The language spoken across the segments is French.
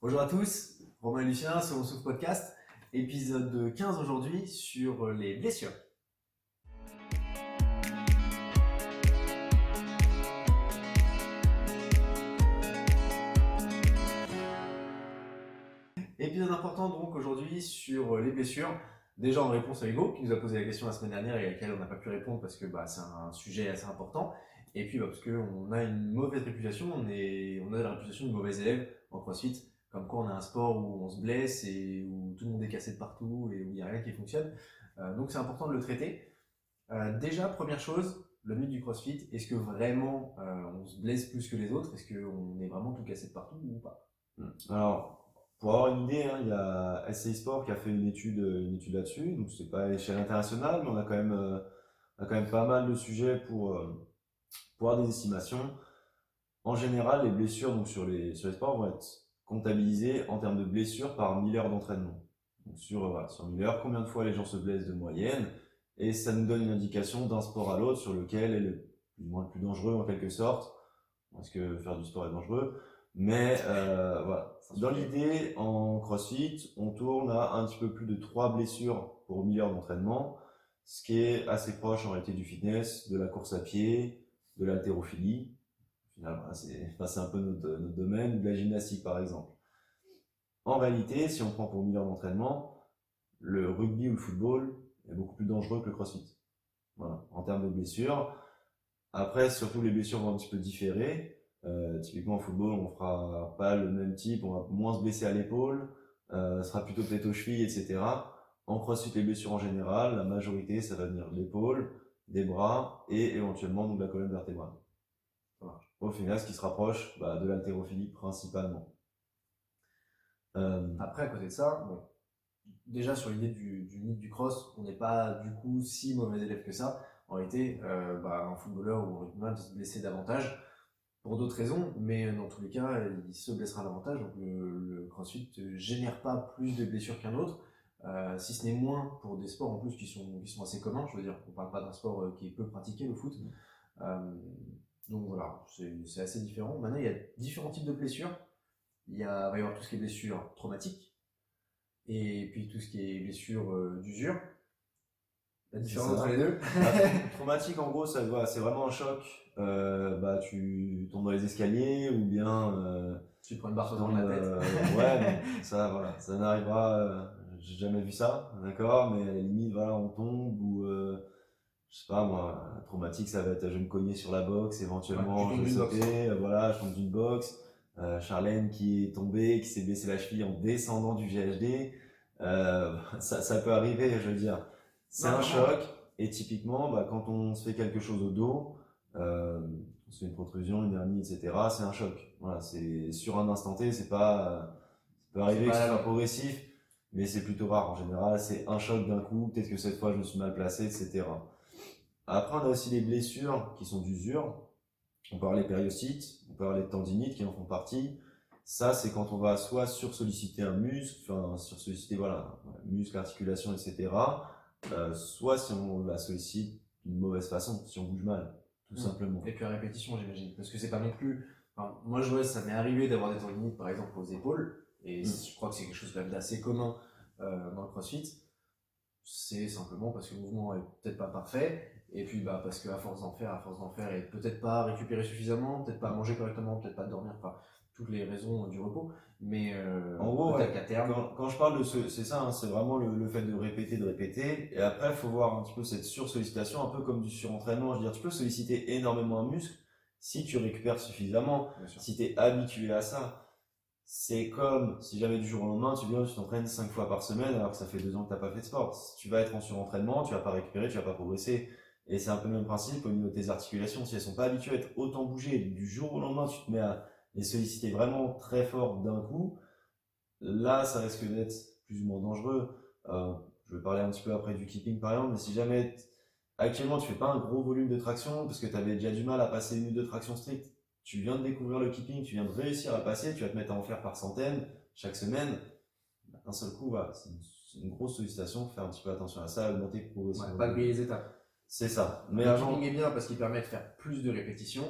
Bonjour à tous, Romain et Lucien sur Souffle Podcast, épisode 15 aujourd'hui sur les blessures. Épisode important donc aujourd'hui sur les blessures. Déjà en réponse à Hugo qui nous a posé la question la semaine dernière et à laquelle on n'a pas pu répondre parce que bah, c'est un sujet assez important. Et puis bah, parce qu'on a une mauvaise réputation, on, a la réputation de mauvais élève en CrossFit comme quoi on a un sport où on se blesse et où tout le monde est cassé de partout et où il n'y a rien qui fonctionne. Euh, donc c'est important de le traiter. Euh, déjà, première chose, le mythe du CrossFit, est-ce que vraiment euh, on se blesse plus que les autres? Est-ce qu'on est vraiment tout cassé de partout ou pas? Hmm. Alors, pour avoir une idée, hein, il y a SCI Sport qui a fait une étude, une étude là-dessus. Donc c'est pas à l'échelle internationale, mais on a quand même, on a quand même pas mal de sujets pour, pour avoir des estimations. En général, les blessures donc sur les sur les sports vont être comptabilisé en termes de blessures par 1000 heures d'entraînement. sur, euh, voilà, sur 1000 heures, combien de fois les gens se blessent de moyenne, et ça nous donne une indication d'un sport à l'autre sur lequel est le plus moins le plus dangereux en quelque sorte. Parce que faire du sport est dangereux. Mais euh, voilà. Dans l'idée, en CrossFit, on tourne à un petit peu plus de 3 blessures pour 1000 heures d'entraînement, ce qui est assez proche en réalité du fitness, de la course à pied, de l'haltérophilie, c'est un peu notre, domaine, de la gymnastique par exemple. En réalité, si on prend pour 1000 heures d'entraînement, le rugby ou le football est beaucoup plus dangereux que le crossfit. Voilà, en termes de blessures. Après, surtout les blessures vont un petit peu différer. Euh, typiquement en football, on fera pas le même type, on va moins se blesser à l'épaule, euh, sera plutôt peut-être aux chevilles, etc. En crossfit, les blessures en général, la majorité, ça va venir de l'épaule, des bras et éventuellement de la colonne vertébrale. Au final, ce qui se rapproche bah, de l'haltérophilie principalement. Euh, Après, à côté de ça, bon, déjà sur l'idée du, du mythe du cross, on n'est pas du coup si mauvais élève que ça. En réalité, euh, bah, un footballeur ou un rugbyman se blesser davantage pour d'autres raisons, mais dans tous les cas, il se blessera davantage. Donc le, le crossfit ne génère pas plus de blessures qu'un autre. Euh, si ce n'est moins pour des sports en plus qui sont, qui sont assez communs, je veux dire, on parle pas d'un sport euh, qui est peu pratiqué, le foot. Euh, donc voilà, c'est assez différent. Maintenant, il y a différents types de blessures. Il, y a, va y avoir tout ce qui est blessure traumatique, et puis tout ce qui est blessure euh, d'usure. La différence entre les deux bah, Traumatique, en gros, ça c'est vraiment un choc. Euh, bah, tu tombes dans les escaliers ou bien euh, tu te prends une barre dans la tête. ouais, ça, voilà, ça n'arrivera. J'ai jamais vu ça, d'accord, mais à la limite, voilà, on tombe ou je sais pas moi, traumatique, ça va être je me cognais sur la boxe, éventuellement je sautais, euh, voilà, je tombe d'une boxe. Euh, Charlène qui est tombée, qui s'est blessé la cheville en descendant du GHD, euh, ça, ça peut arriver, je veux dire. C'est un choc, et typiquement, bah, quand on se fait quelque chose au dos, euh, on se fait une protrusion, une hernie, etc., c'est un choc. Voilà, c'est sur un instant T, c'est pas, ça peut arriver que ce soit progressif, mais c'est plutôt rare en général. C'est un choc d'un coup, peut-être que cette fois je me suis mal placé, etc. Après, on a aussi les blessures qui sont d'usure. On avoir les périocytes, on avoir les tendinites qui en font partie. Ça, c'est quand on va soit sursolliciter un muscle, enfin sursolliciter voilà, muscle, articulation, etc. Euh, soit si on la sollicite d'une mauvaise façon, si on bouge mal, tout mmh. simplement. Et puis à répétition, j'imagine, parce que c'est pas non plus. Enfin, moi, je vois, ça m'est arrivé d'avoir des tendinites, par exemple, aux épaules, et mmh. je crois que c'est quelque chose d'assez commun euh, dans le CrossFit. C'est simplement parce que le mouvement est peut-être pas parfait et puis bah parce qu'à force d'en faire, à force d'en faire, et peut-être pas récupérer suffisamment, peut-être pas manger correctement, peut-être pas dormir, enfin toutes les raisons du repos. Mais euh, en gros, terme... quand, je parle de ce, c'est ça, hein, c'est vraiment le, fait de répéter, de répéter. Et après, il faut voir un petit peu cette sursollicitation, un peu comme du surentraînement. Je veux dire, tu peux solliciter énormément un muscle si tu récupères suffisamment, si tu es habitué à ça. C'est comme si jamais du jour au lendemain, tu viens, tu t'entraînes 5 fois par semaine alors que ça fait deux ans que tu pas fait de sport. Tu vas être en surentraînement, tu vas pas récupérer, tu vas pas progresser. Et c'est un peu le même principe au niveau de tes articulations. Si elles sont pas habituées à être autant bougées, du jour au lendemain, tu te mets à les solliciter vraiment très fort d'un coup, là, ça risque d'être plus ou moins dangereux. Euh, je vais parler un petit peu après du keeping par exemple, mais si jamais actuellement tu fais pas un gros volume de traction parce que tu avais déjà du mal à passer une ou deux tractions strictes, tu viens de découvrir le keeping, tu viens de réussir à passer, tu vas te mettre à en faire par centaines chaque semaine, d'un seul coup, voilà, c'est une, grosse sollicitation, faire un petit peu attention à ça, augmenter progressivement. Ouais, pas oublier les étapes. C'est ça. Mais le est bien parce qu'il permet de faire plus de répétitions.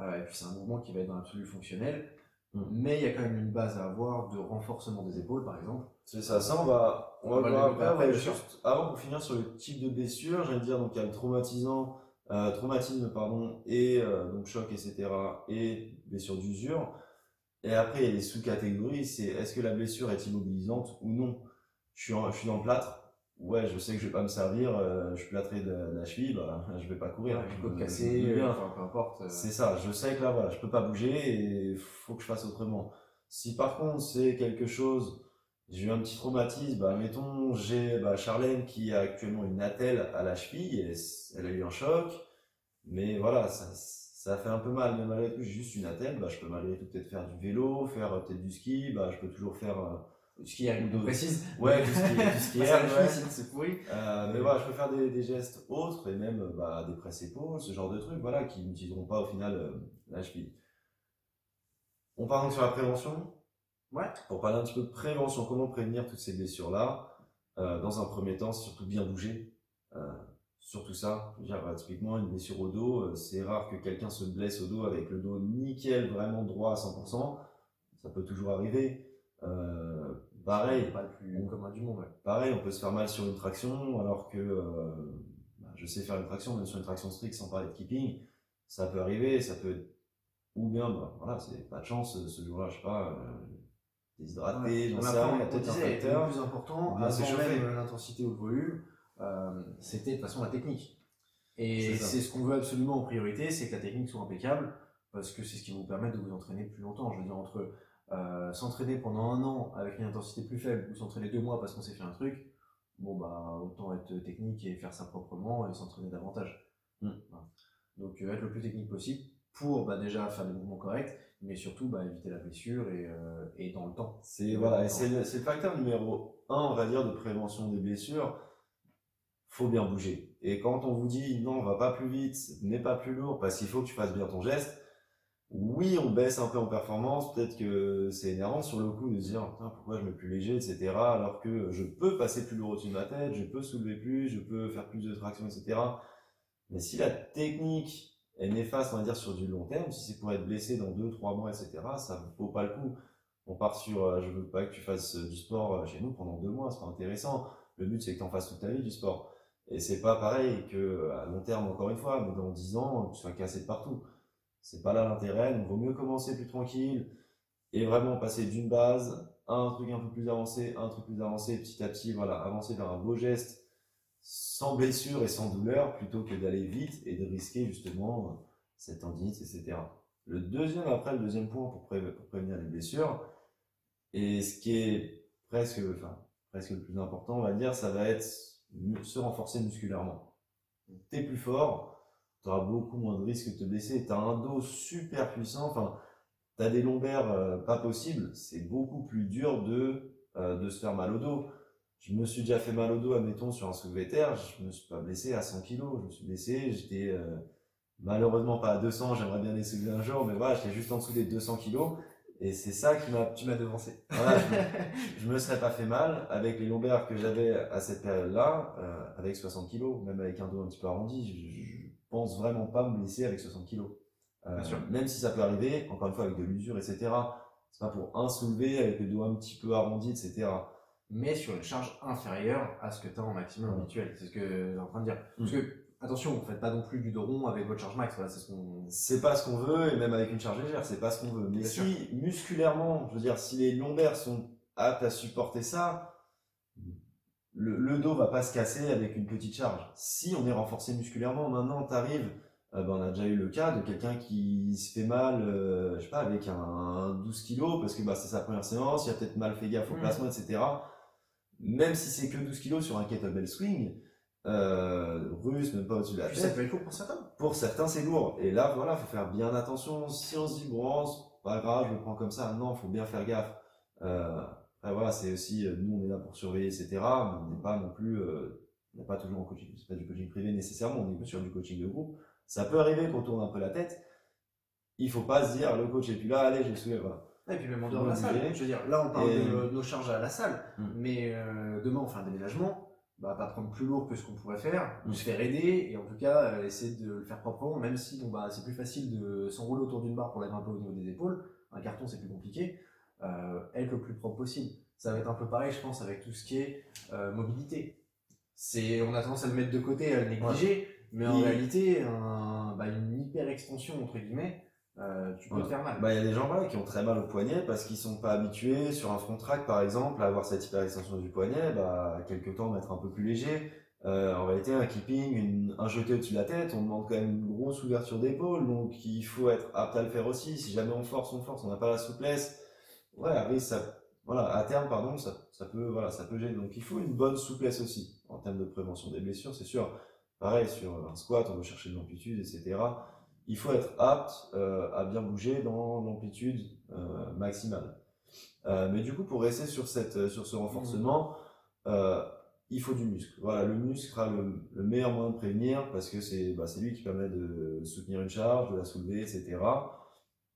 Euh, et puis c'est un mouvement qui va être dans l'absolu fonctionnel. Mm. Mais il y a quand même une base à avoir de renforcement des épaules, par exemple. C'est ça, ça on va, on, va, voir après. juste avant pour finir sur le type de blessure, j'allais dire donc il y a le traumatisant, euh, traumatisme pardon et euh, donc choc etc et blessure d'usure. Et après il y a les sous-catégories, c'est est-ce que la blessure est immobilisante ou non? Je suis, je suis dans le plâtre, ouais, je sais que je vais pas me servir, euh, je suis plâtré de, la cheville, bah, je vais pas courir. je peux casser, enfin, peu importe. C'est ça, je sais que là, voilà, je peux pas bouger et faut que je fasse autrement. Si par contre c'est quelque chose, j'ai eu un petit traumatisme, bah, mettons, j'ai bah, Charlène qui a actuellement une attelle à la cheville, et elle a eu un choc, mais voilà, ça, ça fait un peu mal, mais malgré tout, j'ai juste une attelle, bah, je peux malgré tout peut-être faire du vélo, faire peut-être du ski, bah, je peux toujours faire euh, ce qui est précise. Ouais, qui est, tout ce qui est, c'est pourri. Euh, mais voilà, je peux faire des, des, gestes autres et même bah, des presses épaules, ce genre de trucs, voilà, qui n'utiliseront pas au final euh, la cheville. On part donc sur la prévention. Ouais. Pour parler un petit peu de prévention, comment prévenir toutes ces blessures-là. Euh, dans un premier temps, c'est surtout bien bouger. Euh, surtout ça. Je veux dire, bah, typiquement, une blessure au dos, euh, c'est rare que quelqu'un se blesse au dos avec le dos nickel, vraiment droit à 100%. Ça peut toujours arriver. Pareil. Pas le plus commun du monde. Pareil, on peut se faire mal sur une traction, alors que bah, je sais faire une traction, même sur une traction stricte sans parler de keeping. Ça peut arriver, ça peut ou bien, bah, voilà, c'est pas de chance ce jour-là, je sais pas, déshydraté, j'en sais rien, peut-être un facteur. Le plus important, avant même l'intensité ou le volume, euh, c'était de toute façon la technique. Et c'est ce qu'on veut absolument en priorité, c'est que la technique soit impeccable, parce que c'est ce qui vous permettre de vous entraîner plus longtemps. Je veux dire, entre euh, s'entraîner pendant un an avec une intensité plus faible ou s'entraîner deux mois parce qu'on s'est fait un truc, bon bah autant être technique et faire ça proprement et s'entraîner davantage. Mm. Donc euh, être le plus technique possible pour bah, déjà faire des mouvements corrects, mais surtout bah, éviter la blessure et, euh, et dans le temps. C'est voilà, c'est le, le, facteur numéro un, on va dire, de prévention des blessures. Faut bien bouger. Et quand on vous dit non, on va pas plus vite, n'est pas plus lourd, parce qu'il faut que tu fasses bien ton geste, oui, on baisse un peu en performance, peut-être que c'est énervant sur le coup de se dire pourquoi je mets plus léger, etc. Alors que je peux passer plus lourd au-dessus de ma tête, je peux soulever plus, je peux faire plus de traction, etc. Mais si la technique est néfaste, on va dire, sur du long terme, si c'est pour être blessé dans 2-3 mois, etc., ça ne vaut pas le coup. On part sur euh, je veux pas que tu fasses du sport euh, chez nous pendant 2 mois, c'est pas intéressant. Le but c'est que tu en fasses toute ta vie du sport. Et c'est pas pareil que à long terme, encore une fois, dans 10 ans, tu sois cassé de partout. C'est pas là l'intérêt, donc vaut mieux commencer plus tranquille et vraiment passer d'une base à un truc un peu plus avancé, un truc plus avancé, petit à petit, voilà, avancer vers un beau geste sans blessure et sans douleur plutôt que d'aller vite et de risquer justement cette tendinite, etc. Le deuxième, après, le deuxième point pour, prévenir les blessures, et ce qui est presque, enfin, presque le plus important, on va dire, ça va être se renforcer musculairement. T'es plus fort, tu auras beaucoup moins de risques de te blesser. Tu as un dos super puissant, enfin, tu as des lombaires euh, pas possibles, c'est beaucoup plus dur de, euh, de se faire mal au dos. Je me suis déjà fait mal au dos, admettons, sur un soulevé terre, je me suis pas blessé à 100 kg, je me suis blessé, j'étais euh, malheureusement pas à 200, j'aimerais bien les soulever un jour, mais voilà, j'étais juste en dessous des 200 kg. Et c'est ça qui m'a. Tu m'as devancé. Voilà, je, me, me serais pas fait mal avec les lombaires que j'avais à cette période-là, avec 60 kg, même avec un dos un petit peu arrondi. Je, pense vraiment pas me blesser avec 60 kg. Euh, même si ça peut arriver, encore une fois avec de l'usure, etc. C'est pas pour un soulevé avec le dos un petit peu arrondi, etc. Mais sur une charge inférieure à ce que tu as en maximum habituel. C'est ce que j'ai en train de dire. Mm. Parce que, attention, vous faites pas non plus du dos rond avec votre charge max. c'est ce qu'on. C'est pas ce qu'on veut, et même avec une charge légère, c'est pas ce qu'on veut. Mais si, musculairement, je veux dire, si les lombaires sont aptes à supporter ça, le, le, dos va pas se casser avec une petite charge. Si on est renforcé musculairement, maintenant tu arrives, euh, ben, on a déjà eu le cas de quelqu'un qui se fait mal, euh, je sais pas, avec un, 12 kg parce que bah, c'est sa première séance, il a peut-être mal fait gaffe au mm. placement, etc. Même si c'est que 12 kg sur un kettlebell swing, euh, russe, même pas au-dessus de la tête. Ça peut être lourd pour certains. Pour certains, c'est lourd. Et là, voilà, faut faire bien attention. Si on se dit, bon, pas grave, je le prends comme ça, non, faut bien faire gaffe. Euh, voilà, c'est aussi, euh, nous, on est là pour surveiller, etc. Mais on n'est pas non plus, euh, on n'est pas toujours en coaching, c'est pas du coaching privé nécessairement, on est sur du coaching de groupe. Ça peut arriver qu'on tourne un peu la tête. Il faut pas se dire, le coach est plus là, allez, je le soulève. Voilà. Et puis même en dehors de la salle. Je veux dire, là, on parle de nos charges à la salle, hmm. mais euh, demain, on fait un déménagement. Bah, pas prendre plus lourd que ce qu'on pourrait faire, ou hmm. se faire aider, et en tout cas, essayer de le faire proprement, même si bon, bah, c'est plus facile de s'enrouler autour d'une barre pour un peu au niveau des épaules un carton c'est plus compliqué, être le plus propre possible. Ça va être un peu pareil, je pense, avec tout ce qui est mobilité. C'est, on a tendance à le mettre de côté, à le négliger, mais en réalité, bah, une hyper extension entre guillemets, euh, tu peux te faire mal. Bah, il y a des gens qui ont très mal au poignet parce qu'ils sont pas habitués sur un front track par exemple à avoir cette hyper extension du poignet, bah, quelques temps mettre un peu plus léger. Euh, en réalité, un keeping, un jeté au-dessus de la tête, on demande quand même une grosse ouverture d'épaule, donc il faut être apte à le faire aussi. Si jamais on force, on force, on n'a pas la souplesse, ouais, ça, voilà, à terme, pardon, ça, ça peut, voilà, ça peut gêner. Donc il faut une bonne souplesse aussi en termes de prévention des blessures, c'est sûr. Pareil sur un squat, on veut chercher de l'amplitude, etc il faut être apte euh, à bien bouger dans l'amplitude euh, maximale. Euh, mais du coup, pour rester sur, cette, sur ce renforcement, il faut du muscle. Voilà, le muscle sera le, meilleur moyen de prévenir parce que c'est bah, lui qui permet de soutenir une charge, de la soulever, etc.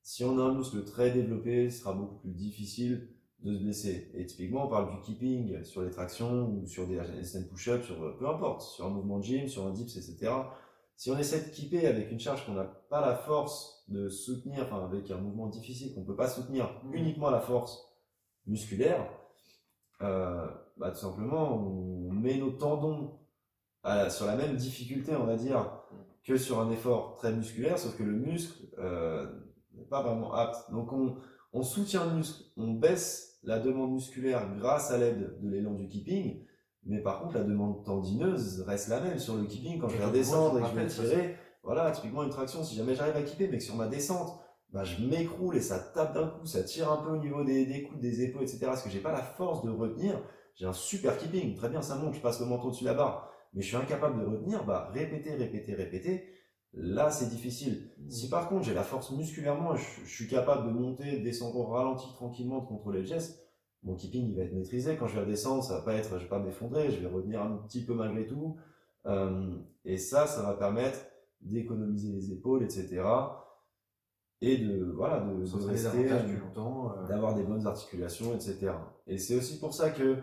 Si on a un muscle très développé, ce sera beaucoup plus difficile de se blesser. Et typiquement, on parle du keeping sur les tractions ou sur des stand push-up, sur peu importe, sur un mouvement de gym, sur un dips, etc. Si on essaie de kipper avec une charge qu'on n'a pas la force de soutenir, enfin avec un mouvement difficile qu'on ne peut pas soutenir mmh. uniquement la force musculaire, euh, bah, tout simplement on met nos tendons sur la même difficulté, on va dire, que sur un effort très musculaire, sauf que le muscle euh, n'est pas vraiment apte. Donc on, on soutient le muscle, on baisse la demande musculaire grâce à l'aide de l'élan du keeping, mais par contre, la demande tendineuse reste la même sur le keeping. Quand je vais redescendre et que je vais tirer, voilà, typiquement une traction, si jamais j'arrive à kipper, mais que sur ma descente, bah, je m'écroule et ça tape d'un coup, ça tire un peu au niveau des, des coudes, des épaules, etc. Parce que j'ai pas la force de retenir. J'ai un super keeping, très bien, ça monte, je passe le manteau dessus la barre, mais je suis incapable de retenir, bah, répéter, répéter, répéter. Là, c'est difficile. Si par contre j'ai la force musculairement, je, je, suis capable de monter, de descendre au ralenti tranquillement, de contrôler le geste, mon keeping il va être maîtrisé. Quand je vais redescendre, ça va pas être, je vais pas m'effondrer, je vais revenir un petit peu malgré tout. Euh, et ça, ça va permettre d'économiser les épaules, etc. Et de, voilà, de, rester, euh. d'avoir des bonnes articulations, etc. Et c'est aussi pour ça que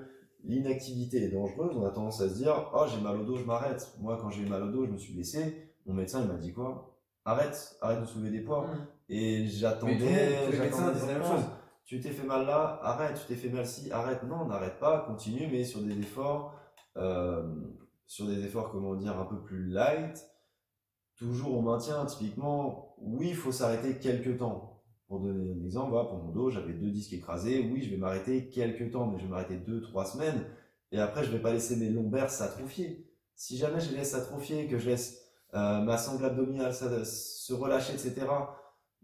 l'inactivité est dangereuse. On a tendance à se dire, oh, j'ai mal au dos, je m'arrête. Moi, quand j'ai eu mal au dos, je me suis blessé. Mon médecin, il m'a dit quoi? Arrête, arrête de soulever des poids. Mmh. Et j'attendais, les médecins disaient la même chose tu t'es fait mal là, arrête, tu t'es fait mal ci, arrête, non, n'arrête pas, continue, mais sur des efforts, euh, sur des efforts, comment dire, un peu plus light, toujours au maintien, typiquement, oui, il faut s'arrêter quelques temps. Pour donner un exemple, pour mon dos, j'avais deux disques écrasés, oui, je vais m'arrêter quelques temps, mais je vais m'arrêter deux, trois semaines, et après, je vais pas laisser mes lombaires s'atrophier. Si jamais je les laisse s'atrophier, que je laisse euh, ma sangle abdominale se relâcher, etc.,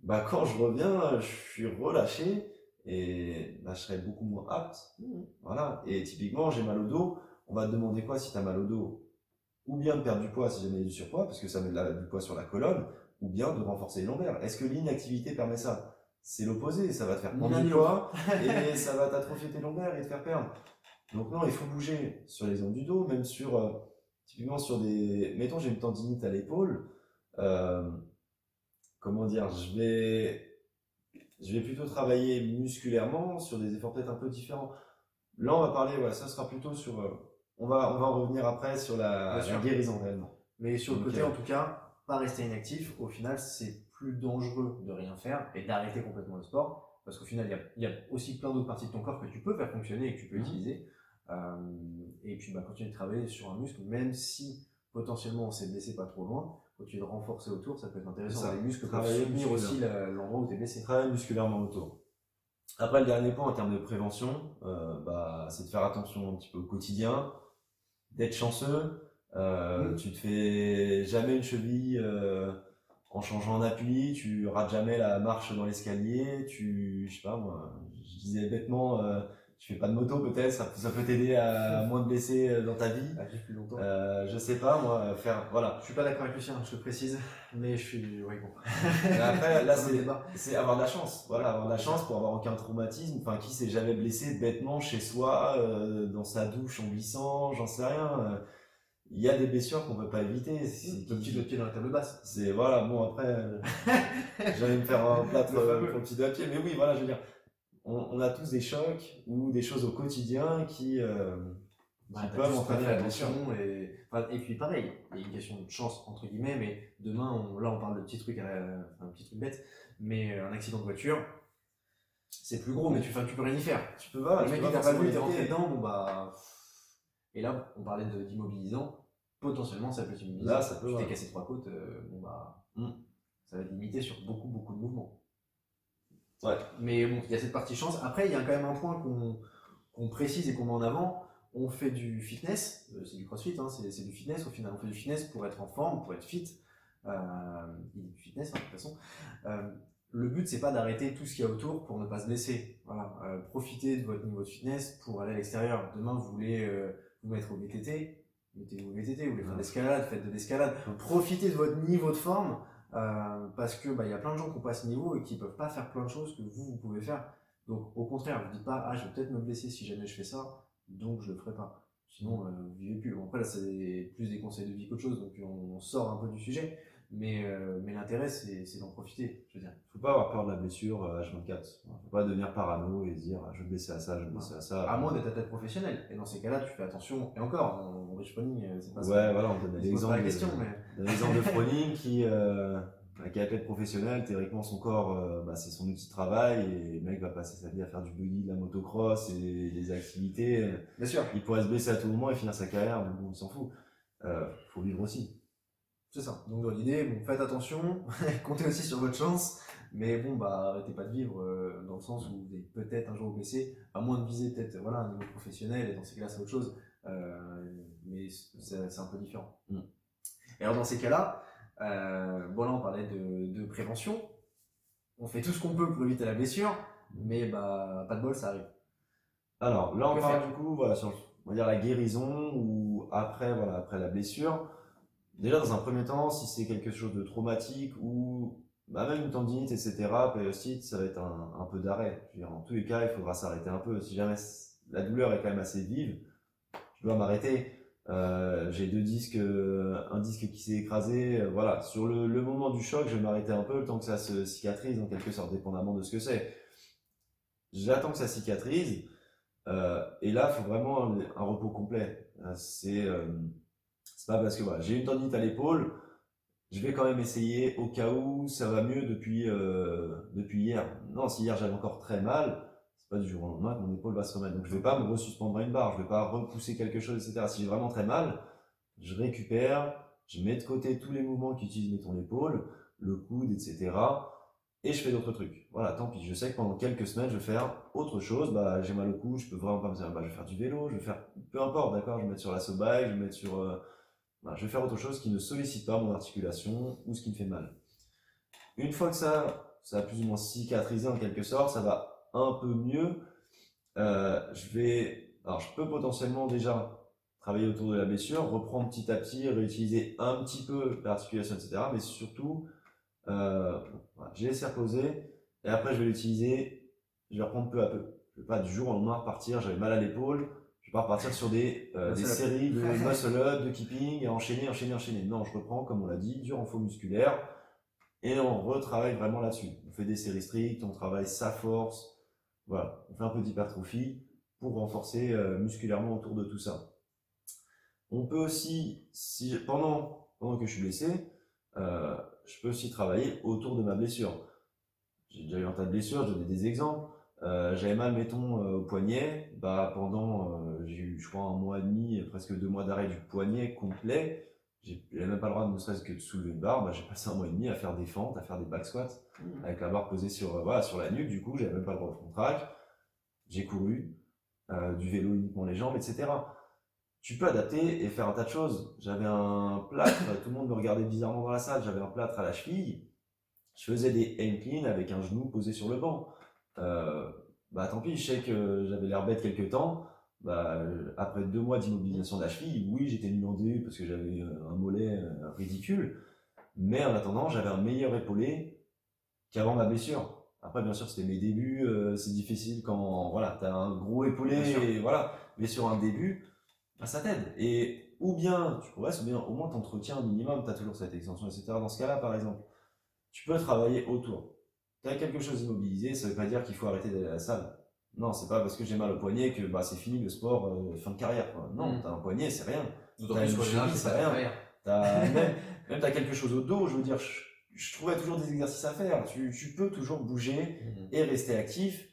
bah, quand je reviens, je suis relâché, et bah, je serais beaucoup moins apte. Mmh. Voilà. Et typiquement, j'ai mal au dos. On va te demander quoi si tu as mal au dos? Ou bien de perdre du poids si jamais il y a du surpoids, parce que ça met du poids sur la colonne, ou bien de renforcer les lombaires. Est-ce que l'inactivité permet ça? C'est l'opposé. Ça va te faire prendre du poids et ça va t'atrophier tes lombaires et te faire perdre. Donc non, il faut bouger sur les zones du dos, même sur, euh, typiquement sur des... Mettons, j'ai une tendinite à l'épaule. Euh, comment dire Je vais je vais plutôt travailler musculairement sur des efforts peut-être un peu différents. Là, on va parler, ouais, ça sera plutôt sur. Euh, on, va, on va en revenir après sur la, guérison réellement. Mais sur le côté, en tout cas, pas rester inactif, au final, c'est plus dangereux de rien faire et d'arrêter complètement le sport. Parce qu'au final, il y, a, aussi plein d'autres parties de ton corps que tu peux faire fonctionner et que tu peux mhm. utiliser. Euh, et puis, bah, continuer de travailler sur un muscle, même si potentiellement on s'est blessé pas trop loin, tu de renforcer autour, ça peut être intéressant. Ça, les muscles peuvent soutenir aussi l'endroit où tu es blessé. Travailler musculairement autour. Après, le dernier point en termes de prévention, euh, bah, c'est de faire attention un petit peu au quotidien, d'être chanceux. Euh, mmh. Tu te fais jamais une cheville euh, en changeant d'appui, tu rates jamais la marche dans l'escalier, tu, je sais pas moi, je disais bêtement, tu fais pas de moto peut-être, ça, peut t'aider à moins de blesser euh, dans ta vie. Ah, plus longtemps. Euh, je sais pas, moi, faire, voilà. Je suis pas d'accord avec Lucien, je te précise, mais je suis, oui, bon. après, là, c'est avoir de la chance. Voilà, avoir de la chance pour avoir aucun traumatisme. Enfin, qui s'est jamais blessé bêtement chez soi, euh, dans sa douche en glissant, j'en sais rien. Il y a des blessures qu'on peut pas éviter. Le petit doigt de pied dans la table basse. C'est, voilà, bon, après, j'allais me faire un plâtre pour le petit doigt de pied, mais oui, voilà, je veux dire on, a tous des chocs ou des choses au quotidien qui, euh, bah, peuvent entraîner l'attention. Et, et puis pareil, il y a une question de chance entre guillemets, mais demain, on, là on parle de petits trucs, un petit truc bête, mais euh, un accident de voiture, c'est plus gros, mais tu, tu peux rien y faire. Tu peux pas. Le mec qui t'a pas vu, t'es rentré dedans, bon bah. Et là, on parlait d'immobilisant. Potentiellement, ça peut t'immobiliser. Là, ça peut. Tu t'es cassé trois côtes, euh, bon bah. Hmm. Ça va être limité sur beaucoup, beaucoup de mouvements. Ouais. Mais bon, il y a cette partie chance. Après, il y a quand même un point qu'on précise et qu'on met en avant. On fait du fitness, euh, c'est du crossfit, hein, c'est du fitness au final. On fait du fitness pour être en forme, pour être fit. Euh, il est du fitness, hein, de toute façon. Euh, le but, c'est pas d'arrêter tout ce qu'il y a autour pour ne pas se blesser. Voilà. Euh, profitez de votre niveau de fitness pour aller à l'extérieur. Demain, vous voulez euh, vous mettre au VTT, mettez-vous au VTT, vous voulez faire de l'escalade, faites de l'escalade. Profitez de votre niveau de forme euh, parce que bah, il y a plein de gens qui ont pas ce niveau et qui peuvent pas faire plein de choses que vous, vous pouvez faire. Donc, au contraire, vous dites pas, ah, je vais peut-être me blesser si jamais je fais ça, donc je le ferai pas. Sinon, vous vivez plus. Bon, après, là, c'est plus des conseils de vie qu'autre chose, donc on sort un peu du sujet. Mais, euh, mais l'intérêt, c'est d'en profiter. Je veux dire. Faut pas avoir peur de la blessure H24. Euh, Faut pas devenir parano et dire ah, je vais blesser à ça, je vais blesser à ça. À moins d'être athlète professionnel. Et dans ces cas-là, tu fais attention. Et encore, en euh, c'est pas ça. Ouais, voilà, on donne l'exemple de, question, mais... de running qui, euh, qui est athlète professionnel. Théoriquement, son corps, bah, c'est son outil de travail. Et le mec va passer sa vie à faire du buggy, de la motocross et des activités. Bien sûr. Il pourrait se blesser à tout moment et finir sa carrière, mais bon, on s'en fout. Euh, faut vivre aussi. C'est ça. Donc dans l'idée, bon, faites attention, comptez aussi sur votre chance, mais bon, bah arrêtez pas de vivre euh, dans le sens où vous allez peut-être un jour vous blesser, à moins de viser peut-être voilà un niveau professionnel et dans ces cas-là c'est autre chose, euh, mais c'est un peu différent. Mm. Et alors dans ces cas-là, euh, bon là on parlait de, de, prévention, on fait tout ce qu'on peut pour éviter la blessure, mais bah pas de bol, ça arrive. Alors là on parle du coup voilà sur on va dire la guérison ou après voilà après la blessure. Déjà, dans un premier temps, si c'est quelque chose de traumatique ou bah, même une tendinite, etc., périostite, ça va être un, peu d'arrêt. En tous les cas, il faudra s'arrêter un peu. Si jamais la douleur est quand même assez vive, je dois m'arrêter. Euh, j'ai deux disques, euh, un disque qui s'est écrasé. Euh, voilà, sur le, moment du choc, je vais m'arrêter un peu le temps que ça se cicatrise, en quelque sorte, dépendamment de ce que c'est. J'attends que ça cicatrise. et là, il faut vraiment un, repos complet. C'est pas parce que j'ai une tendinite à l'épaule, je vais quand même essayer au cas où ça va mieux depuis, depuis hier. Non, si hier j'avais encore très mal, pas du jour au lendemain que mon épaule va se remettre. Donc je vais pas me resuspendre à une barre, je vais pas repousser quelque chose, etc. Si j'ai vraiment très mal, je récupère, je mets de côté tous les mouvements qui utilisent ton épaule, le coude, etc. Et je fais d'autres trucs. Voilà, tant pis. Je sais que pendant quelques semaines, je vais faire autre chose. Bah, j'ai mal au cou, je peux vraiment pas me dire, bah, je vais faire du vélo, je vais faire, peu importe, d'accord, je vais mettre sur la bike, je vais mettre sur, euh, bah, je vais faire autre chose qui ne sollicite pas mon articulation ou ce qui me fait mal. Une fois que ça, ça a plus ou moins cicatrisé en quelque sorte, ça va un peu mieux. Euh, je vais, alors je peux potentiellement déjà travailler autour de la blessure, reprendre petit à petit, réutiliser un petit peu l'articulation, etc. Mais surtout, euh, voilà, j'ai laissé reposer et après je vais l'utiliser, je vais reprendre peu à peu. Je vais pas du jour au lendemain repartir, j'avais mal à l'épaule, je vais pas repartir sur des, euh, des séries de muscle up, de keeping, et enchaîner, enchaîner, enchaîner. Non, je reprends, comme on l'a dit, du renfort musculaire, et on retravaille vraiment là-dessus. On fait des séries strictes, on travaille sa force, voilà. On fait un peu d'hypertrophie pour renforcer euh, musculairement autour de tout ça. On peut aussi, si, pendant, pendant que je suis blessé, euh, je peux aussi travailler autour de ma blessure. J'ai déjà eu un tas de blessures, j'ai des exemples. Euh, j'avais mal, mettons, au poignet. Bah, pendant, j'ai eu, je crois, un mois et demi, presque deux mois d'arrêt du poignet complet. J'avais même pas le droit de ne serait-ce que de soulever une barre. Bah, j'ai passé un mois et demi à faire des fentes, à faire des back squats, mmh. avec la barre posée sur, voilà, sur la nuque. Du coup, j'avais même pas le droit de front track. J'ai couru, du vélo uniquement les jambes, etc. Tu peux adapter et faire un tas de choses. J'avais un plâtre, tout le monde me regardait bizarrement dans la salle. J'avais un plâtre à la cheville. Je faisais des hand avec un genou posé sur le banc euh, bah tant pis, je sais que j'avais l'air bête quelques temps. Bah, après deux mois d'immobilisation de la cheville, oui, j'étais nuandé parce que j'avais euh, un mollet euh, ridicule. Mais en attendant, j'avais un meilleur épaulé qu'avant ma blessure. Après, bien sûr, c'était mes débuts, c'est difficile quand voilà, tu as un gros épaulé, et voilà. Mais sur un début, bah, ça t'aide. Et ou bien tu progresses, ou bien au moins t'entretiens un minimum, tu as toujours cette extension, etc. Dans ce cas-là, par exemple, tu peux travailler autour tu as quelque chose immobilisé, ça veut pas dire qu'il faut arrêter d'aller à la salle. Non, c'est pas parce que j'ai mal au poignet que bah, c'est fini le sport, euh, fin de carrière. Quoi. Non, mm. t'as un poignet, c'est rien. T'as une cheville, c'est rien. As, même, même t'as quelque chose au dos, je veux dire, je, je, trouverais toujours des exercices à faire. Tu, tu peux toujours bouger mm. et rester actif.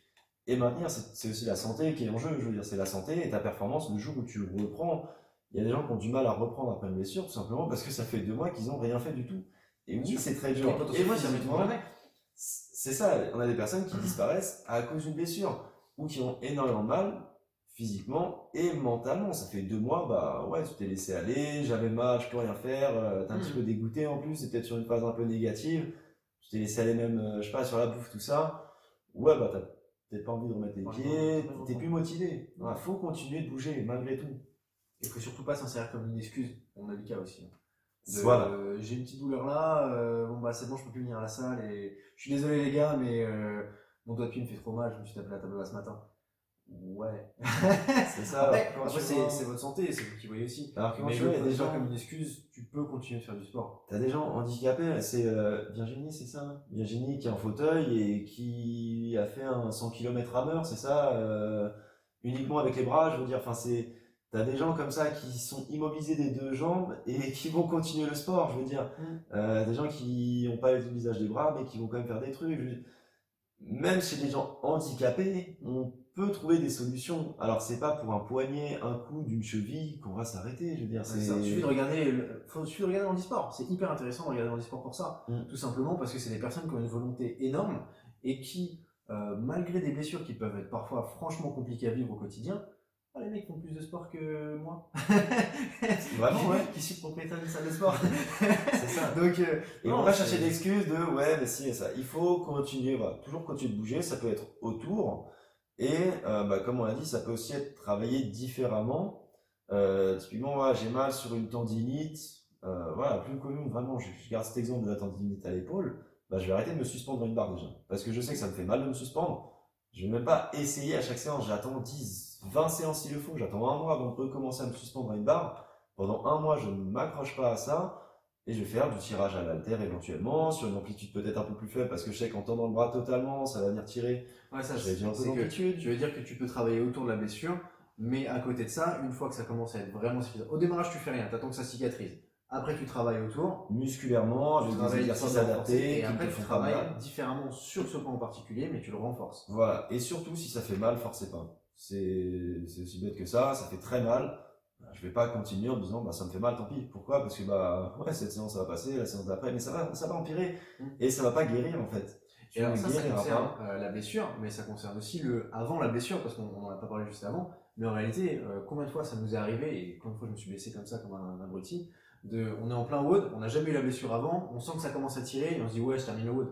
et maintenir, c'est aussi la santé qui est en jeu. Je veux dire, c'est la santé et ta performance le jour où tu reprends. Il y a des gens qui ont du mal à reprendre après une blessure, tout simplement parce que ça fait deux mois qu'ils n'ont rien fait du tout. Et oui, c'est très dur. Et, moi, c'est ça, on a des personnes qui disparaissent à cause d'une blessure ou qui ont énormément de mal physiquement et mentalement. Ça fait deux mois, bah ouais, tu t'es laissé aller, j'avais mal, je peux rien faire, euh, t'es un petit hmm. peu dégoûté en plus, c'est peut-être sur une phase un peu négative, tu t'es laissé aller même, euh, je sais pas, sur la bouffe, tout ça. Ouais, bah t'as peut-être pas envie de remettre les pieds, t'es plus motivé. Il faut continuer de bouger malgré tout. Il faut surtout pas s'insérer comme une excuse. On a le cas aussi. Hein. voilà. Euh, j'ai une petite douleur là, bon bah c'est bon, je peux plus venir à la salle et je suis désolé les gars, mais mon doigt de pied me fait trop mal, je me suis tapé la table là ce matin. Ouais. c'est ça. Après, c'est votre santé, c'est vous qui voyez aussi. Alors que mais il y a des gens comme une excuse, tu peux continuer de faire du sport. T'as des gens handicapés, c'est euh, Virginie, c'est ça? Virginie qui est en fauteuil et qui a fait un 100 km à l'heure, c'est ça euh, Uniquement avec les bras, je veux dire, enfin c'est. T'as des gens comme ça qui sont immobilisés des deux jambes et qui vont continuer le sport, je veux dire. Mm. Euh, des gens qui n'ont pas l'usage des bras mais qui vont quand même faire des trucs. Même chez des gens handicapés, on peut trouver des solutions. Alors c'est pas pour un poignet, un coup d'une cheville qu'on va s'arrêter. Je veux dire, c'est. Il suffit de regarder, faut suffit de regarder sport C'est hyper intéressant de regarder sport pour ça. Mm. Tout simplement parce que c'est des personnes qui ont une volonté énorme et qui, euh, malgré des blessures qui peuvent être parfois franchement compliquées à vivre au quotidien, ah, les mecs font plus de sport que moi. Vraiment, ouais. qui suis propriétaire d'une salle de sport. c'est ça. Donc, euh, et on va chercher d'excuses de ouais, mais si, ça. Il faut continuer, voilà, toujours continuer de bouger. Ça peut être autour. Et euh, bah, comme on l'a dit, ça peut aussi être travaillé différemment. Euh, typiquement, j'ai mal sur une tendinite. Euh, voilà, plus commune, vraiment, je, garde cet exemple de la tendinite à l'épaule. Bah, je vais arrêter de me suspendre dans une barre déjà. Parce que je sais que ça me fait mal de me suspendre. Je vais même pas essayer à chaque séance. J'attends 10, 20 séances s'il le faut. J'attends un mois avant de recommencer à me suspendre dans une barre. Pendant un mois, je ne m'accroche pas à ça. Et je vais faire du tirage à l'alter éventuellement, sur une amplitude peut-être un peu plus faible, parce que je sais qu'en tendant le bras totalement, ça va venir tirer. Ouais, ça, je un peu d'amplitude. Tu veux dire que tu peux travailler autour de la blessure, mais à côté de ça, une fois que ça commence à être vraiment suffisant, au démarrage tu fais rien, t'attends que ça cicatrise. Après tu travailles autour. Musculairement, tu travailles exercices adaptés. Et après tu travailles différemment sur ce point en particulier, mais tu le renforces. Voilà. Et surtout, si ça fait mal, forcez pas. C'est aussi bête que ça, ça fait très mal je vais pas continuer en me disant bah ça me fait mal tant pis pourquoi? Parce que bah ouais cette séance ça va passer la séance d'après mais ça va ça va empirer mm. et ça va pas guérir en fait et alors ça, ça concerne euh, la blessure mais ça concerne aussi le avant la blessure parce qu'on en a pas parlé juste avant mais en réalité euh, combien de fois ça nous est arrivé et combien de fois je me suis blessé comme ça comme un, abruti de on est en plein WOD on n'a jamais eu la blessure avant on sent que ça commence à tirer et on se dit ouais je termine le WOD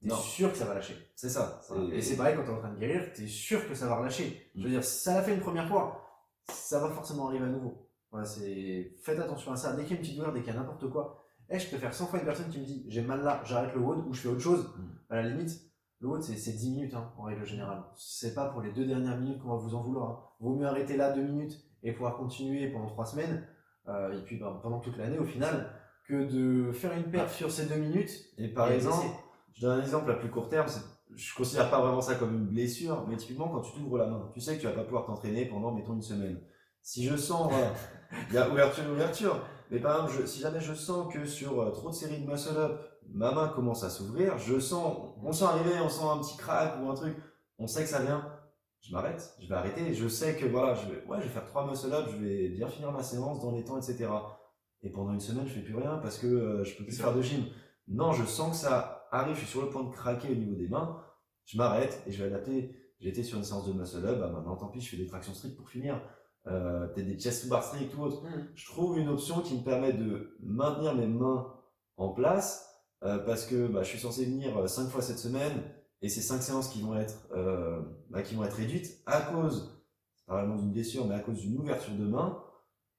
T'es sûr que ça va lâcher. C'est ça. Et c'est pareil quand t'es en train de guérir, t'es sûr que ça va relâcher. Je veux dire, ça l'a fait une première fois ça va forcément arriver à nouveau. Voilà, c'est faites attention à ça. Dès qu'il y a une petite douleur, dès qu'il y a n'importe quoi, eh, je préfère 100 fois une personne qui me dit j'ai mal là, j'arrête le WOD ou je fais autre chose. Mm. À la limite, le WOD c'est 10 minutes hein, en règle générale. C'est pas pour les deux dernières minutes qu'on va vous en vouloir. Hein. Vaut mieux arrêter là deux minutes et pouvoir continuer pendant trois semaines euh, et puis bah, pendant toute l'année au final que de faire une perte sur ces deux minutes. Et par exemple, je donne un exemple à plus court terme, je considère pas vraiment ça comme une blessure, mais typiquement quand tu t'ouvres la main, tu sais que tu vas pas pouvoir t'entraîner pendant, mettons, une semaine. Si je sens, il y a ouverture, ouverture, mais par exemple, si jamais je sens que sur euh, trop de séries de muscle-up, ma main commence à s'ouvrir, je sens, on sent arriver, on sent un petit crack ou un truc, on sait que ça vient, je m'arrête, je vais arrêter, je sais que voilà, je vais, ouais, je vais faire trois muscle-up, je vais bien finir ma séance dans les temps, etc. Et pendant une semaine, je fais plus rien parce que euh, je peux plus faire de gym. Non, je sens que ça arrive, je suis sur le point de craquer au niveau des mains, je m'arrête et je vais adapter. J'étais sur une séance de muscle-up, bah maintenant tant pis, je fais des tractions strictes pour finir. Euh, peut-être des chest to bar strict ou autre. Mm. Je trouve une option qui me permet de maintenir mes mains en place euh, parce que bah, je suis censé venir 5 euh, fois cette semaine et c'est 5 séances qui vont être euh, bah, qui vont être réduites à cause, pas vraiment d'une blessure, mais à cause d'une ouverture de main.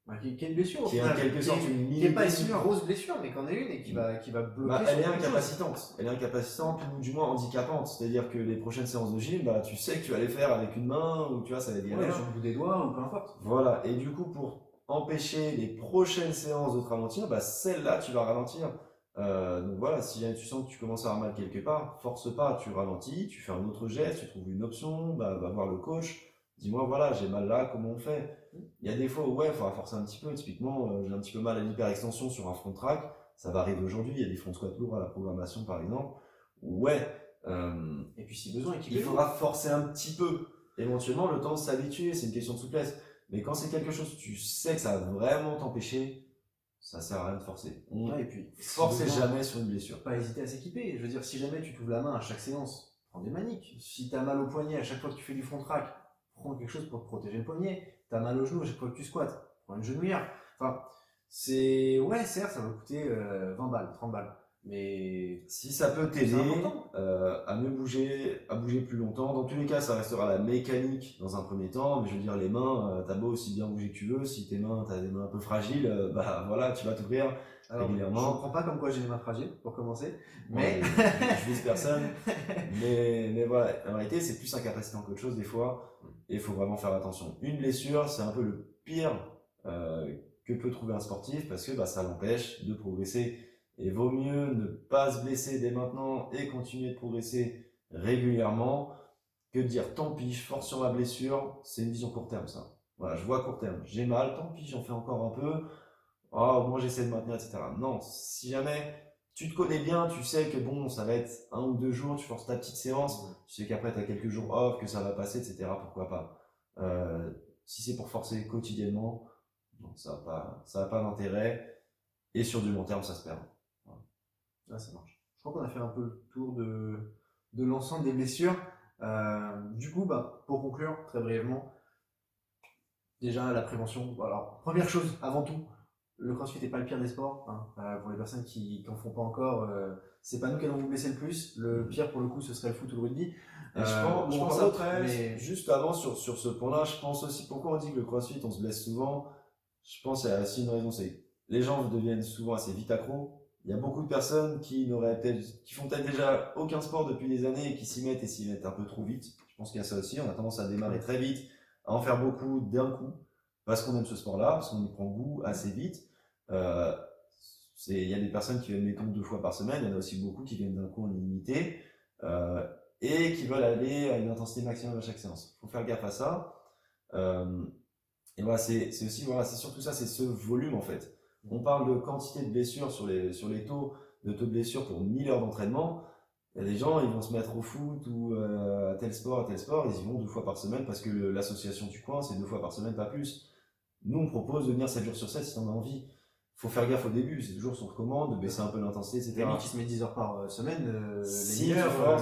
Bah, qui, est une blessure. Qui est en quelque sorte une Qui n'est pas une grosse blessure, mais qu'en est une et qui va, qui va bloquer. Bah, elle est incapacitante. Elle est incapacitante ou du moins handicapante. C'est-à-dire que les prochaines séances de gym, bah, tu sais que tu vas les faire avec une main ou tu vois, ça va être ouais, sur le bout des doigts ou peu importe. Voilà. Et du coup, pour empêcher les prochaines séances de te ralentir, bah, celle-là, tu vas ralentir. Euh, donc voilà, si tu sens que tu commences à avoir mal quelque part, force pas, tu ralentis, tu fais un autre geste, tu trouves une option, bah, va voir le coach dis-moi, voilà, j'ai mal là, comment on fait? Il y a des fois où, ouais, il faudra forcer un petit peu. Typiquement, euh, j'ai un petit peu mal à l'hyperextension sur un front track. Ça va arriver aujourd'hui. Il y a des front squat lourds à la programmation, par exemple. Ouais, et puis si besoin, il faudra forcer un petit peu. Éventuellement, le temps de s'habituer, c'est une question de souplesse. Mais quand c'est quelque chose, tu sais que ça va vraiment t'empêcher, ça sert à rien de forcer. et puis, forcez jamais sur une blessure. Pas hésiter à s'équiper. Je veux dire, si jamais tu t'ouvres la main à chaque séance, prends des maniques. Si tu as mal au poignet à chaque fois que tu fais du front track, prends quelque chose pour te protéger le poignet. Tu as mal au genou à chaque fois que tu squattes, prends une genouillère. Enfin, c'est. Ouais, certes, ça va coûter 20 euh, balles, 30 balles. Mais si ça peut t'aider euh, à mieux bouger, à bouger plus longtemps, dans tous les cas, ça restera la mécanique dans un premier temps. Mais je veux dire, les mains, euh, t'as beau aussi bien bouger que tu veux, si tes mains, t'as des mains un peu fragiles, euh, bah voilà, tu vas t'ouvrir régulièrement. Je comprends pas comme quoi j'ai les mains fragiles pour commencer, mais je vise personne. mais mais voilà, en réalité, c'est plus incapacitant qu'autre chose des fois, et il faut vraiment faire attention. Une blessure, c'est un peu le pire que peut trouver un sportif parce que bah, ça l'empêche de progresser et vaut mieux ne pas se blesser dès maintenant et continuer de progresser régulièrement que de dire tant pis, je force sur ma blessure. C'est une vision court terme, ça. Voilà, je vois court terme. J'ai mal, tant pis, j'en fais encore un peu. Oh, moi j'essaie de maintenir, etc. Non, si jamais tu te connais bien, tu sais que bon, ça va être un ou deux jours, tu forces ta petite séance, tu sais qu'après tu as quelques jours off, que ça va passer, etc. Pourquoi pas. Euh, si c'est pour forcer quotidiennement, ça n'a pas, ça pas d'intérêt. Et sur du long terme, ça se perd. Ah, ça marche. Je crois qu'on a fait un peu le tour de, de l'ensemble des blessures. Euh, du coup, bah, pour conclure, très brièvement, déjà la prévention. Alors, première chose, avant tout, le crossfit n'est pas le pire des sports. Hein. Euh, pour les personnes qui n'en font pas encore, euh, c'est pas nous qui allons vous blesser le plus. Le pire pour le coup, ce serait le foot ou le rugby. je pense, je pense après, juste avant sur, sur ce point-là, je pense aussi pourquoi on dit que le crossfit on se blesse souvent? Je pense qu'il y a aussi une raison, c'est les gens deviennent souvent assez vite accros il y a beaucoup de personnes qui n'auraient qui font peut-être déjà aucun sport depuis des années et qui s'y mettent et s'y mettent un peu trop vite. Je pense qu'il y a ça aussi. On a tendance à démarrer très vite, à en faire beaucoup d'un coup, parce qu'on aime ce sport-là, parce qu'on y prend goût assez vite. Euh, il y a des personnes qui viennent mettons deux fois par semaine. Il y en a aussi beaucoup qui viennent d'un coup en illimité euh, et qui veulent aller à une intensité maximum à chaque séance. Il faut faire gaffe à ça. Euh, et voilà, c'est aussi voilà, c'est surtout ça, c'est ce volume en fait. On parle de quantité de blessures sur les, sur les taux de taux de blessures pour 1000 heures d'entraînement. Il y a des gens, ils vont se mettre au foot ou euh, à tel sport, à tel sport, ils y vont deux fois par semaine parce que l'association du coin, c'est deux fois par semaine, pas plus. Nous, on propose de venir 7 jours sur 7 si on a envie. Faut faire gaffe au début, c'est toujours sur commande, de baisser un peu l'intensité, etc. qui se met 10 heures par euh, semaine, euh, si tu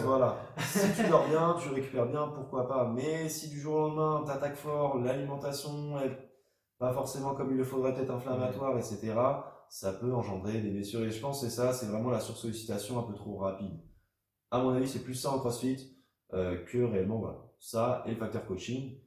voilà. si tu dors bien, tu récupères bien, pourquoi pas. Mais si du jour au lendemain, t'attaques fort, l'alimentation, elle pas forcément comme il le faudrait, peut-être inflammatoire, etc., ça peut engendrer des blessures. Et je pense que c'est ça, c'est vraiment la sursollicitation un peu trop rapide. À mon avis, c'est plus ça en CrossFit euh, que réellement, voilà. Ça et le facteur coaching,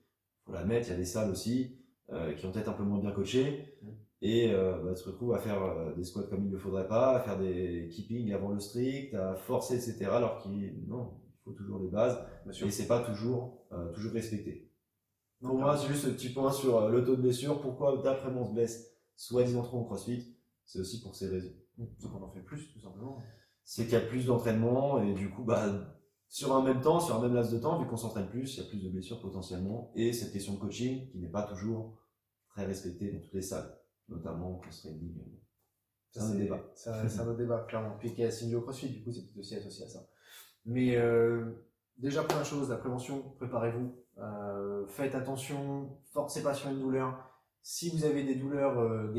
faut la mettre, il y a des salles aussi euh, qui ont peut-être un peu moins bien coaché mm. et euh, bah, tu te retrouves à faire euh, des squats comme il ne le faudrait pas, à faire des keeping avant le strict, à forcer, etc. Alors qu'il non, il faut toujours des bases et c'est pas toujours toujours respecté. Pour moi, c'est juste ce petit point sur euh, le taux de blessure. Pourquoi, d'après moi, on se blesse soi-disant trop en crossfit C'est aussi pour ces raisons. Donc on en fait plus, tout simplement. C'est qu'il y a plus d'entraînement et du coup, bah, sur un même temps, sur un même laps de temps, vu qu'on s'entraîne plus, il y a plus de blessures potentiellement. Et cette question de coaching qui n'est pas toujours très respectée dans toutes les salles, notamment en cross-training. C'est un débat. C'est un autre débat, clairement. Puis qu'il y a au CrossFit, du coup, c'est peut-être aussi associé à ça. Mais euh, déjà, première chose, la prévention, préparez-vous. Euh, faites attention, forcez pas sur une douleur. Si vous avez des douleurs, euh,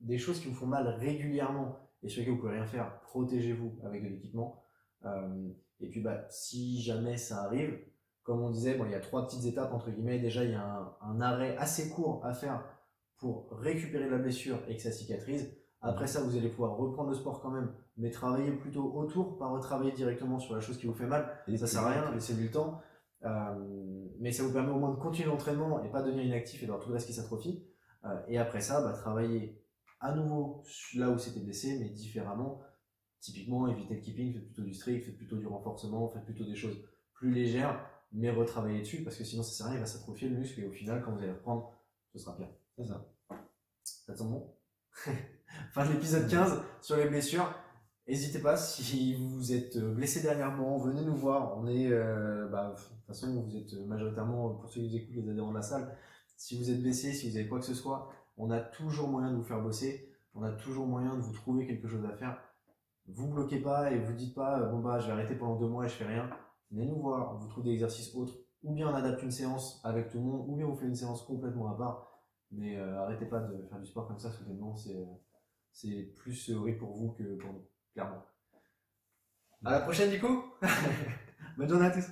des, choses qui vous font mal régulièrement et sur lesquelles vous pouvez rien faire, protégez-vous avec de l'équipement. Euh, et puis, bah, si jamais ça arrive, comme on disait, bon, il y a trois petites étapes entre guillemets. Déjà, il y a un, un arrêt assez court à faire pour récupérer la blessure et que ça cicatrise. Après ça, vous allez pouvoir reprendre le sport quand même, mais travailler plutôt autour, pas retravailler directement sur la chose qui vous fait mal. Et ça sert à rien, laissez du temps. Euh, mais ça vous permet au moins de continuer l'entraînement et pas devenir inactif et d'avoir tout le reste qui s'atrophie. Euh, et après ça, bah, travailler à nouveau là où c'était blessé, mais différemment. Typiquement, éviter le keeping, faites plutôt du strict, faites plutôt du renforcement, faites plutôt des choses plus légères, mais retravailler dessus parce que sinon ça sert à rien, il va s'atrophier le muscle et au final, quand vous allez reprendre, ce sera pire. C'est ça. Ça te semble bon? enfin l'épisode 15 sur les blessures. N'hésitez pas si vous êtes blessé dernièrement, venez nous voir. On est, euh, bah, de toute façon, vous êtes majoritairement pour ceux qui vous écoutent les adhérents de la salle. Si vous êtes blessé, si vous avez quoi que ce soit, on a toujours moyen de vous faire bosser. On a toujours moyen de vous trouver quelque chose à faire. Vous bloquez pas et vous dites pas euh, bon bah je vais arrêter pendant deux mois et je fais rien. Venez nous voir, on vous trouve des exercices autres. Ou bien on adapte une séance avec tout le monde, ou bien on fait une séance complètement à part. Mais euh, arrêtez pas de faire du sport comme ça soudainement, c'est c'est plus euh, horrible pour vous que pour nous, clairement. À la prochaine, du coup Bonne journée à tous